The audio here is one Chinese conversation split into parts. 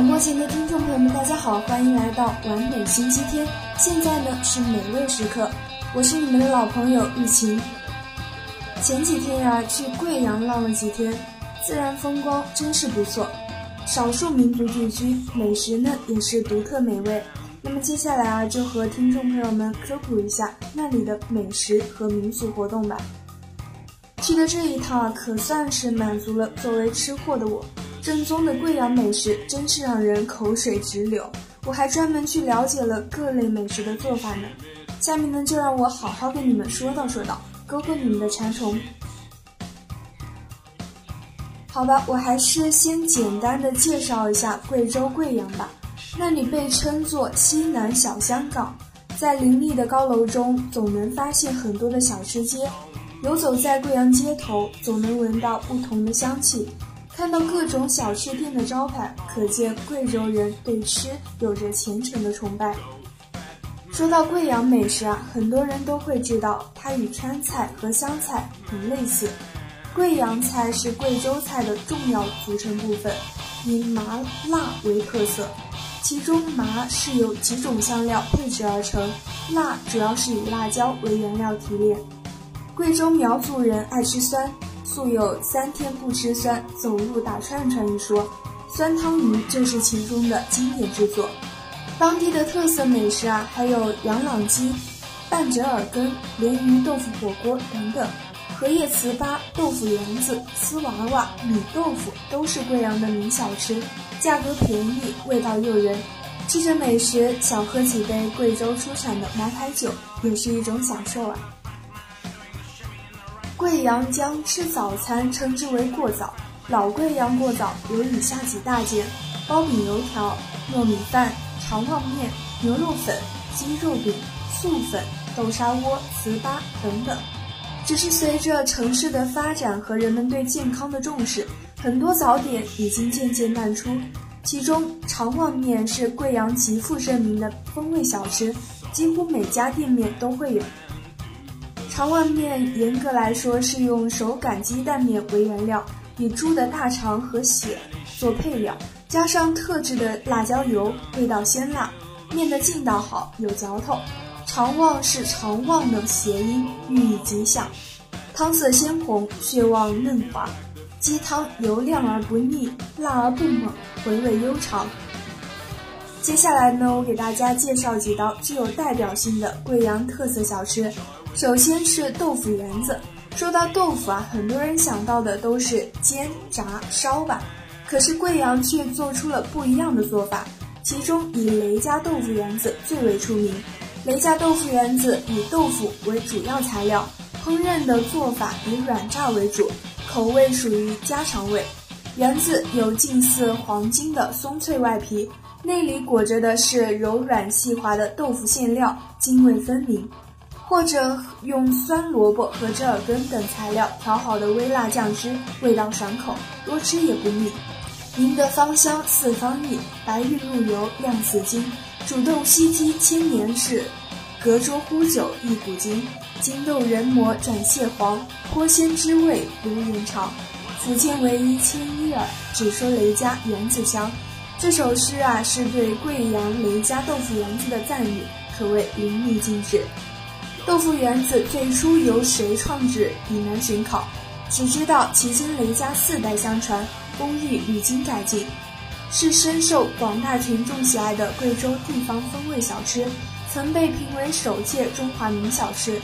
广播前的听众朋友们，大家好，欢迎来到完美星期天。现在呢是美味时刻，我是你们的老朋友玉琴。前几天呀，去贵阳浪了几天，自然风光真是不错，少数民族聚居，美食呢也是独特美味。那么接下来啊，就和听众朋友们科普一下那里的美食和民俗活动吧。去的这一趟啊，可算是满足了作为吃货的我。正宗的贵阳美食真是让人口水直流，我还专门去了解了各类美食的做法呢。下面呢，就让我好好跟你们说道说道，勾勾你们的馋虫。好吧，我还是先简单的介绍一下贵州贵阳吧。那里被称作西南小香港，在林立的高楼中，总能发现很多的小吃街。游走在贵阳街头，总能闻到不同的香气。看到各种小吃店的招牌，可见贵州人对吃有着虔诚的崇拜。说到贵阳美食啊，很多人都会知道，它与川菜和湘菜很类似。贵阳菜是贵州菜的重要组成部分，以麻辣为特色，其中麻是由几种香料配制而成，辣主要是以辣椒为原料提炼。贵州苗族人爱吃酸。素有三天不吃酸，走路打串串一说，酸汤鱼就是其中的经典之作。当地的特色美食啊，还有羊朗鸡、半折耳根、鲢鱼豆腐火锅等等。荷叶糍粑、豆腐圆子、丝娃娃、米豆腐都是贵阳的名小吃，价格便宜，味道诱人。吃着美食，小喝几杯贵州出产的茅台酒，也是一种享受啊。贵阳将吃早餐称之为过早，老贵阳过早有以下几大件：苞米、油条、糯米饭、肠旺面、牛肉粉、鸡肉饼、素粉、豆沙窝、糍粑等等。只是随着城市的发展和人们对健康的重视，很多早点已经渐渐淡出。其中，肠旺面是贵阳极负盛名的风味小吃，几乎每家店面都会有。肠旺面严格来说是用手擀鸡蛋面为原料，以猪的大肠和血做配料，加上特制的辣椒油，味道鲜辣，面的劲道好，有嚼头。肠旺是肠旺的谐音，寓意吉祥。汤色鲜红，血旺嫩滑，鸡汤油亮而不腻，辣而不猛，回味悠长。接下来呢，我给大家介绍几道具有代表性的贵阳特色小吃。首先是豆腐圆子。说到豆腐啊，很多人想到的都是煎、炸、烧吧。可是贵阳却做出了不一样的做法，其中以雷家豆腐圆子最为出名。雷家豆腐圆子以豆腐为主要材料，烹饪的做法以软炸为主，口味属于家常味。圆子有近似黄金的松脆外皮，内里裹着的是柔软细滑的豆腐馅料，泾味分明。或者用酸萝卜和折耳根等材料调好的微辣酱汁，味道爽口，多吃也不腻。赢得芳香四方溢，白玉入油亮似金。煮豆西鸡千年事，隔桌呼酒一古今。金豆人磨转蟹黄，颇鲜滋味如延长。福建唯一千一耳，只说雷家圆子香。这首诗啊，是对贵阳雷家豆腐圆子的赞誉，可谓淋漓尽致。豆腐圆子最初由谁创制已难寻考，只知道其经雷家四代相传，工艺屡经改进，是深受广大群众喜爱的贵州地方风味小吃，曾被评为首届中华名小吃。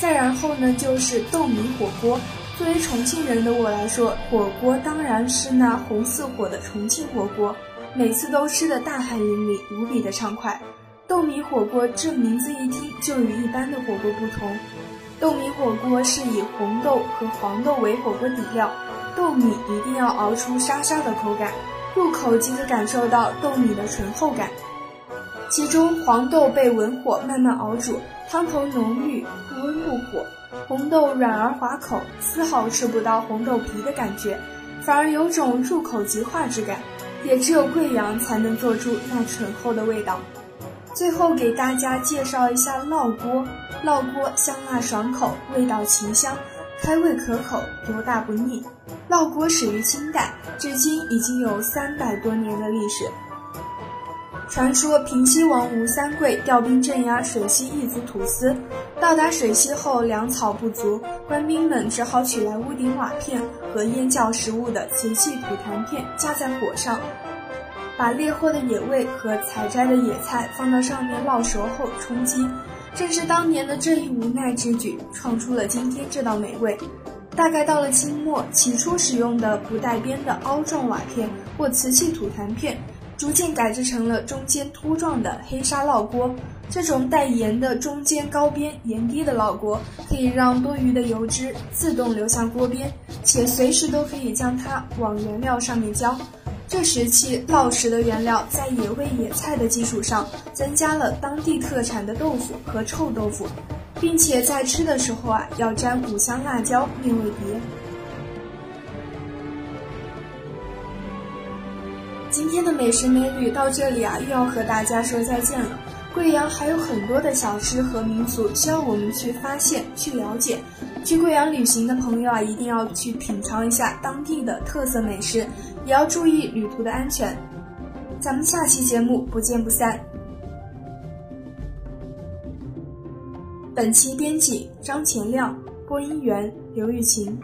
再然后呢，就是豆米火锅。作为重庆人的我来说，火锅当然是那红似火的重庆火锅。每次都吃得大汗淋漓，无比的畅快。豆米火锅这名字一听就与一般的火锅不同。豆米火锅是以红豆和黄豆为火锅底料，豆米一定要熬出沙沙的口感，入口即可感受到豆米的醇厚感。其中黄豆被文火慢慢熬煮，汤头浓郁，不温不火，红豆软而滑口，丝毫吃不到红豆皮的感觉，反而有种入口即化之感。也只有贵阳才能做出那醇厚的味道。最后给大家介绍一下烙锅，烙锅香辣爽口，味道奇香。开胃可口，油大不腻。烙锅始于清代，至今已经有三百多年的历史。传说平西王吴三桂调兵镇压水西异族土司，到达水西后粮草不足，官兵们只好取来屋顶瓦片和腌窖食物的瓷器土坛片架在火上，把猎获的野味和采摘的野菜放到上面烙熟后充饥。正是当年的这一无奈之举，创出了今天这道美味。大概到了清末，起初使用的不带边的凹状瓦片或瓷器土坛片。逐渐改制成了中间凸状的黑砂烙锅。这种带沿的中间高边沿低的烙锅，可以让多余的油脂自动流向锅边，且随时都可以将它往原料上面浇。这时期烙食的原料在野味野菜的基础上，增加了当地特产的豆腐和臭豆腐，并且在吃的时候啊，要沾五香辣椒面为碟。美食美女到这里啊，又要和大家说再见了。贵阳还有很多的小吃和民俗需要我们去发现、去了解。去贵阳旅行的朋友啊，一定要去品尝一下当地的特色美食，也要注意旅途的安全。咱们下期节目不见不散。本期编辑张前亮，播音员刘玉琴。